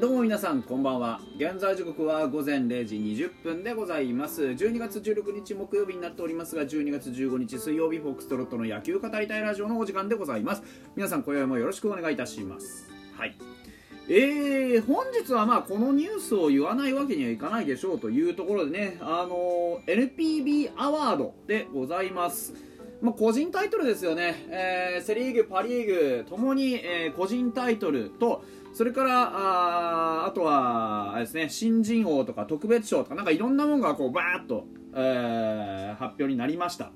どうも皆さんこんばんは。現在時刻は午前0時20分でございます。12月16日木曜日になっておりますが12月15日水曜日フォックストロットの野球語りたいラジオのお時間でございます。皆さん今宵もよろしくお願いいたします。はい。えー、本日はまあこのニュースを言わないわけにはいかないでしょうというところでねあの NPB アワードでございます。まあ、個人タイトルですよね、えー、セ・リーグ、パ・リーグともに、えー、個人タイトルとそれからああとはあれです、ね、新人王とか特別賞とかなんかいろんなものがこうバーッと、えー、発表になりました。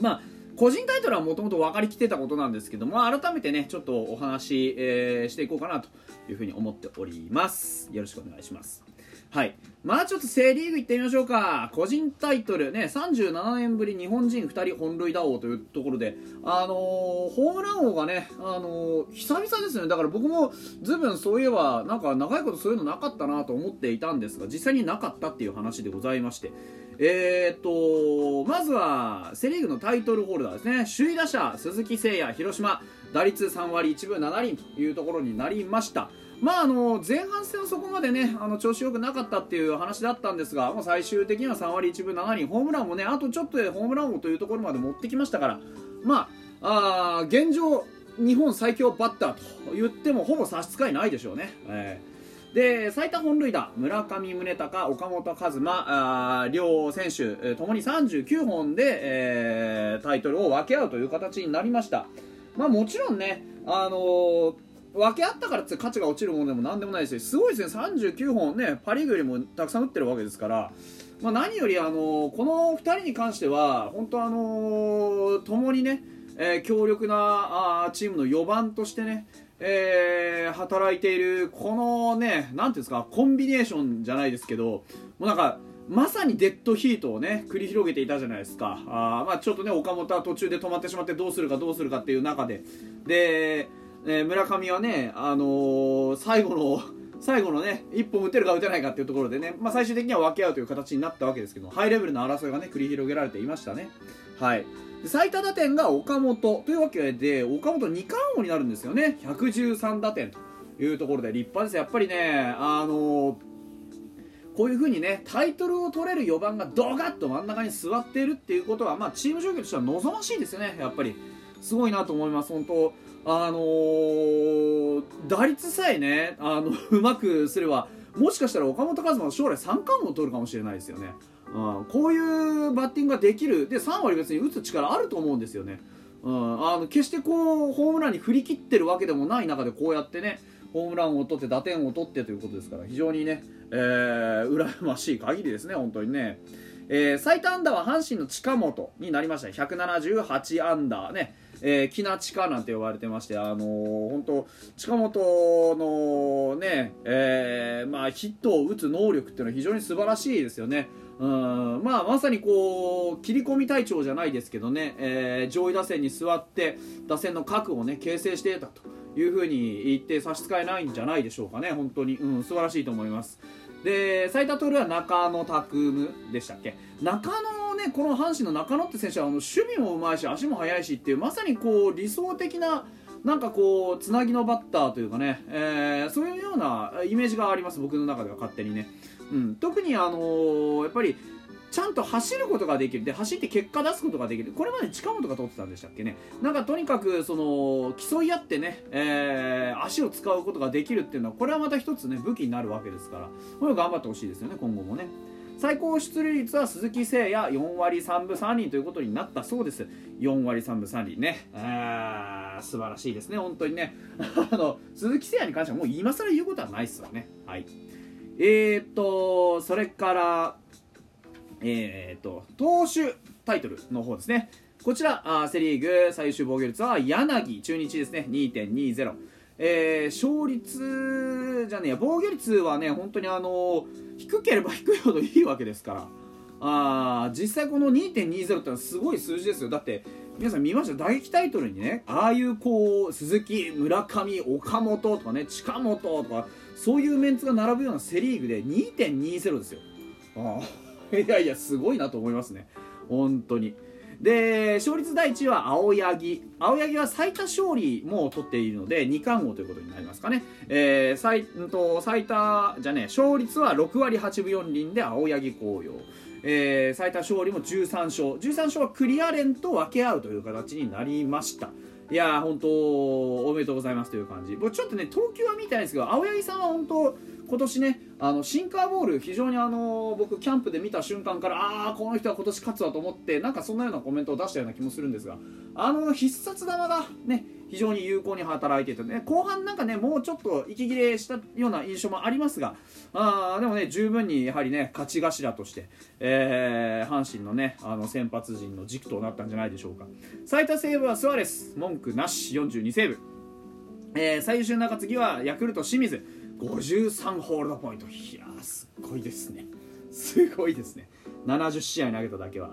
まあ個人タイトルはもともと分かりきってたことなんですけども改めてねちょっとお話し、えー、していこうかなというふうに思っております。よろしくお願いします。はい。まあちょっとセ・リーグ行ってみましょうか。個人タイトルね、37年ぶり日本人2人本塁打王というところで、あのー、ホームラン王がね、あのー、久々ですね。だから僕もずいぶんそういえば、なんか長いことそういうのなかったなと思っていたんですが、実際になかったっていう話でございまして。えー、っと、まずは、セ・リーグのタイトルホルダーですね。首位打者、鈴木誠也、広島、打率3割1分7厘というところになりました。まあ、あの前半戦はそこまでねあの調子よくなかったっていう話だったんですが、まあ、最終的には3割1分7厘ホームランもねあとちょっとでホームラン王というところまで持ってきましたからまああ現状日本最強バッターと言ってもほぼ差し支えないでしょうね。えーで最多本塁打村上宗隆、岡本和真あ両選手ともに39本で、えー、タイトルを分け合うという形になりました、まあ、もちろんね、あのー分け合ったからって価値が落ちるものでも何でもないですしすごいですね。39本ねパ・リーグよりもたくさん打ってるわけですから、まあ、何よりあのこの2人に関しては本当あの共にね、えー、強力なあチームの4番としてねえー、働いているこのね何ていうんですかコンビネーションじゃないですけどもうなんかまさにデッドヒートをね繰り広げていたじゃないですか。あまあちょっとね岡本は途中で止まってしまってどうするかどうするかっていう中で。でえー、村上はね、あのー、最後の最後のね1本打てるか打てないかっていうところでね、まあ、最終的には分け合うという形になったわけですけどハイレベルな争いがね繰り広げられていましたね。はい。最多打点が岡本というわけで岡本2冠王になるんですよね。113打点というところで立派です。やっぱりねあのー、こういう風にねタイトルを取れる4番がドガッと真ん中に座っているっていうことは、まあ、チーム状況としては望ましいですよね。やっぱり。すごいなと思います本当。あのー、打率さえねあの うまくすればもしかしたら岡本和真将来三冠王を取るかもしれないですよね、うん、こういうバッティングができる。で3割別に打つ力あると思うんですよね、うん、あの決してこうホームランに振り切ってるわけでもない中でこうやってねホームランを取って打点を取ってということですから非常にね、えー、羨ましい限りですね本当にね。えー、最多安打は阪神の近本になりましたね。178安打ね。えー、キナチカなんて呼ばれてまして、あのー、本当近本のね、えー、まあ、ヒットを打つ能力っていうのは非常に素晴らしいですよね。うんまあ、まさにこう切り込み隊長じゃないですけどね、えー、上位打線に座って打線の核をね形成していたというふうに言って差し支えないんじゃないでしょうかね、本当に、うん、素晴らしいと思います。で最多盗塁は中野拓夢でしたっけ？中野ねこの阪神の中野って選手はあの守備もうまいし足も速いしっていうまさにこう理想的ななんかこうつなぎのバッターというかね、えー、そういうようなイメージがあります僕の中では勝手にね、うん、特にあのー、やっぱりちゃんと走ることができる。で走って結果出すことができる。これまで近本が取ってたんでしたっけね。なんかとにかくその競い合ってね、えー、足を使うことができるっていうのはこれはまた一つね武器になるわけですからこれを頑張ってほしいですよね今後もね。最高出塁率は鈴木誠也4割3分3厘ということになったそうです。4割3分3厘ね。あ素晴らしいですね。本当にね。あの鈴木誠也に関してはもう今更言うことはないですよね。はい。えー、っとそれからえー、っと投手タイトルの方ですね。こちらあセ・リーグ最終防御率は柳中日ですね。2.20えー、勝率じゃねえや。防御率はね本当にあの低ければ低いほどいいわけですから。あ実際この2.20ってのはすごい数字ですよ。だって皆さん見ました？打撃タイトルにねああいうこう鈴木村上岡本とかね近本とかそういうメンツが並ぶようなセ・リーグで2.20ですよ。あいやいやすごいなと思いますね。本当に。で勝率第1位は青柳。青柳は最多勝利も取っているので2冠王ということになりますかね、えー、最と最多じゃね勝率は6割8分4厘で青柳紅葉。えー、最多勝利も13勝。13勝はクリアレンと分け合うという形になりました。いやー本当おめでとうございますという感じ。僕ちょっとね投球は見たいんですけど青柳さんは本当今年ねあのシンカーボール非常にあの僕キャンプで見た瞬間からああこの人は今年勝つわと思ってなんかそんなようなコメントを出したような気もするんですがあの必殺玉がね非常に有効に働いていてね後半なんかねもうちょっと息切れしたような印象もありますがあでもね十分にやはりね勝ち頭として、えー、阪神のねあの先発陣の軸となったんじゃないでしょうか。最多セーブはスアレス文句なし42セーブ、えー、最優秀中継ぎはヤクルト清水。53ホールドポイント。いやすごいですね。すごいですね。70試合投げただけは。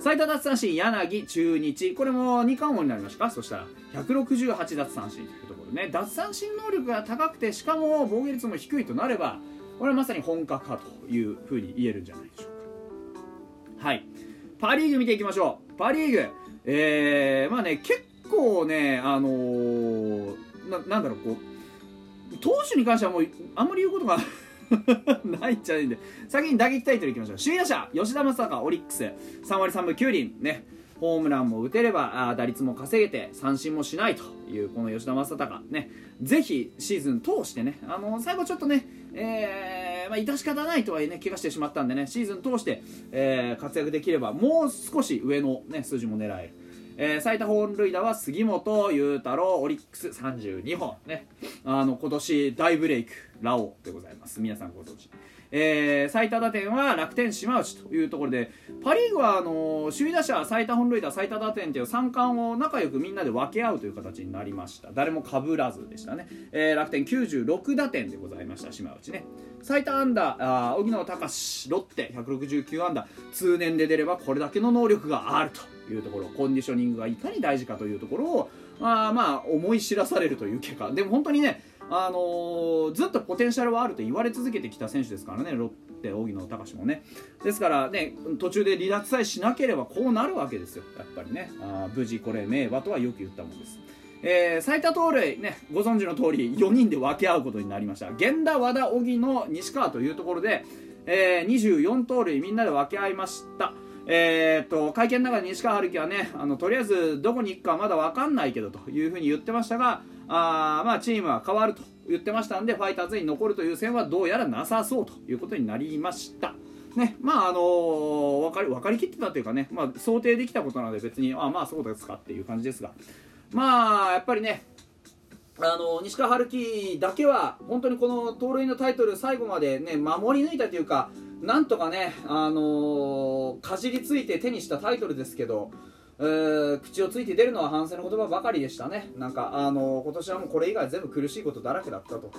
最多奪三振柳中日。これも2冠王になりました。かそしたら168奪三振というところね。奪三振能力が高くてしかも防御率も低いとなればこれはまさに本格派というふうに言えるんじゃないでしょうか。はい。パ・リーグ見ていきましょう。パ・リーグ。えー、まあね結構ねあのー、ななんだろうこう投手に関してはもうあんまり言うことが ないんじゃないんで先に打撃タイトルいきましょう。首位打者吉田正尚オリックス。3割3分9厘。ね。ホームランも打てればあ打率も稼げて三振もしないというこの吉田正尚。ね。ぜひシーズン通してねあの最後ちょっとね、えーまあ、致し方ないとはいえね怪我してしまったんでねシーズン通して、えー、活躍できればもう少し上の、ね、数字も狙える。えー、最多本塁打は杉本裕太郎オリックス32本ね。あの今年大ブレイクラオウでございます。皆さんご存知。えー、最多打点は楽天島内というところでパ・リーグはあの首位打者最多本塁打最多打点という三冠を仲良くみんなで分け合うという形になりました。誰もかぶらずでしたね、えー、楽天96打点でございました島内ね。最多安打荻野隆ロッテ169安打。通年で出ればこれだけの能力があると。いうところコンディショニングがいかに大事かというところをまあまあ思い知らされるという結果。でも本当にねあのー、ずっとポテンシャルはあると言われ続けてきた選手ですからねロッテ荻野隆もね。ですからね途中で離脱さえしなければこうなるわけですよ。やっぱりね。あ無事これ名馬とはよく言ったもんです。えー、最多盗塁、ね、ご存知の通り4人で分け合うことになりました。源田、和田、荻野、西川というところで、えー、24盗塁みんなで分け合いました。えー、と会見の中で西川春樹はねあのとりあえずどこに行くかまだ分かんないけどというふうに言ってましたがあ、まあ、チームは変わると言ってましたんでファイターズに残るという線はどうやらなさそうということになりました。ね、まああのー、分かり分かりきってたというかね、まあ、想定できたことなので別にあまあそうですかっていう感じですがまあやっぱりねあの西川春樹だけは本当にこの盗塁のタイトル最後までね守り抜いたというかなんとかね、あのー、かじりついて手にしたタイトルですけど、えー、口をついて出るのは反省の言葉ばかりでしたね、なんか、あのー、今年はもうこれ以外全部苦しいことだらけだったと、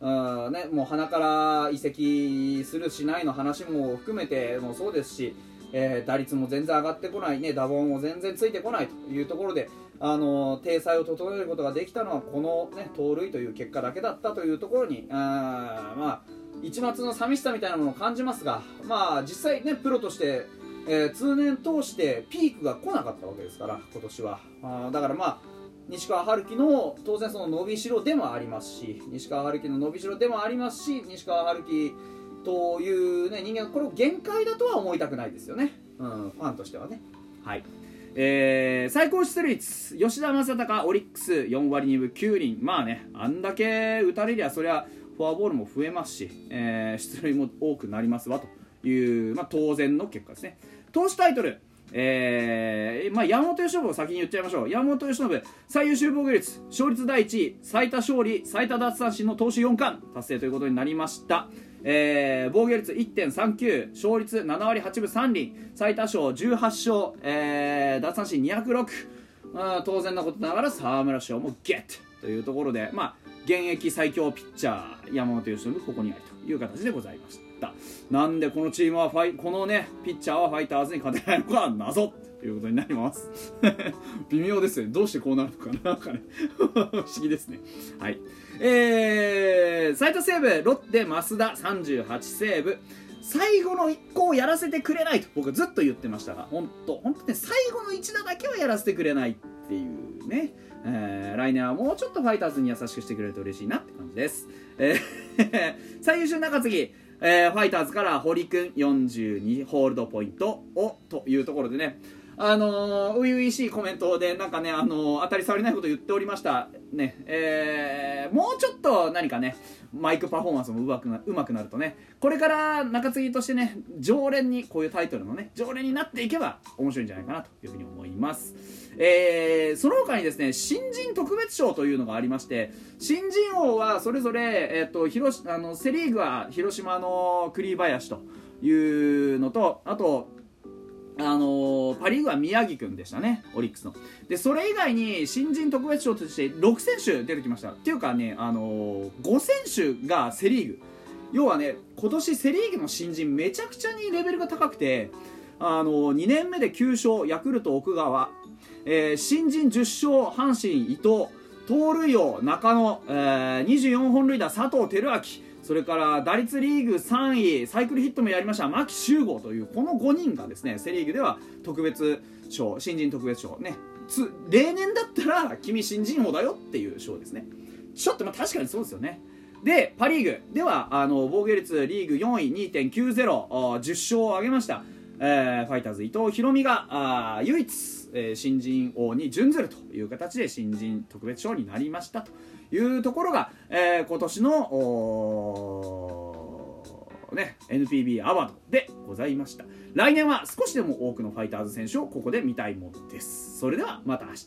うんね、もう鼻から移籍するしないの話も含めてもそうですし、えー、打率も全然上がってこない、ね、打棒も全然ついてこないというところで、あの体裁を整えることができたのはこの、ね、盗塁という結果だけだったというところに、あまあ一抹の寂しさみたいなものを感じますが、まあ、実際ねプロとして、えー、通年通してピークが来なかったわけですから今年は。あだからまあ西川春樹の当然その伸びしろでもありますし西川春樹の伸びしろでもありますし西川春樹という、ね、人間これを限界だとは思いたくないですよね、うん、ファンとしてはね。はい。えー、最高出塁率吉田正尚オリックス4割2分9厘。まあねあんだけ打たれりゃそりゃフォアボールも増えますし、えー、出塁も多くなりますわという、まあ、当然の結果ですね。投手タイトルえーまあ、山本由伸を先に言っちゃいましょう。山本由伸最優秀防御率勝率第1位最多勝利最多奪三振の投手4冠達成ということになりました、えー、防御率1.39勝率7割8分3厘最多勝18勝、えー、奪三振206、まあ、当然なことながら沢村賞もゲットというところで、まあ、現役最強ピッチャー山本由伸ここにありという形でございました。なんでこのチームはファイこのねピッチャーはファイターズに勝てないのか謎ということになります。微妙ですね。どうしてこうなるのかな。んかね 不思議ですね。はい。えー、最多セーブロッテ増田38セーブ。最後の1個をやらせてくれないと僕はずっと言ってましたが本当本当ね最後の1打だけはやらせてくれないっていうね、えー来年はもうちょっとファイターズに優しくしてくれると嬉しいなって感じです、えー 最優秀中継ぎえーファイターズから堀君42ホールドポイントをというところでねあの、初々しいコメントでなんかね、あの当たり障りないこと言っておりました。ね、えーもうちょっと何かねマイクパフォーマンスもうまくなうまくなるとね。これから中継ぎとしてね常連にこういうタイトルのね常連になっていけば面白いんじゃないかなというふうに思います、えーその他にですね新人特別賞というのがありまして新人王はそれぞれ、えっと広あのセ・リーグは広島の栗林というのとあとあのーパ・リーグは宮城君でしたね、オリックスの。で、それ以外に新人特別賞として6選手出てきました。っていうかね、あのー5選手がセ・リーグ。要はね、今年セ・リーグの新人めちゃくちゃにレベルが高くて、あのー2年目で9勝、ヤクルト奥川、えー新人10勝、阪神伊藤、盗塁王中野、えー24本塁打佐藤輝明、それから打率リーグ3位サイクルヒットもやりました牧秀悟というこの5人がですねセ・リーグでは特別賞新人特別賞ね例年だったら君新人王だよっていう賞ですね。ちょっとまあ確かにそうですよね。でパ・リーグではあの防御率リーグ4位2.9010勝を挙げました、えーファイターズ伊藤大海があ唯一、えー新人王に準ずるという形で新人特別賞になりましたというところが、えー今年のね、NPB アワードでございました。来年は少しでも多くのファイターズ選手をここで見たいものです。それではまた明日。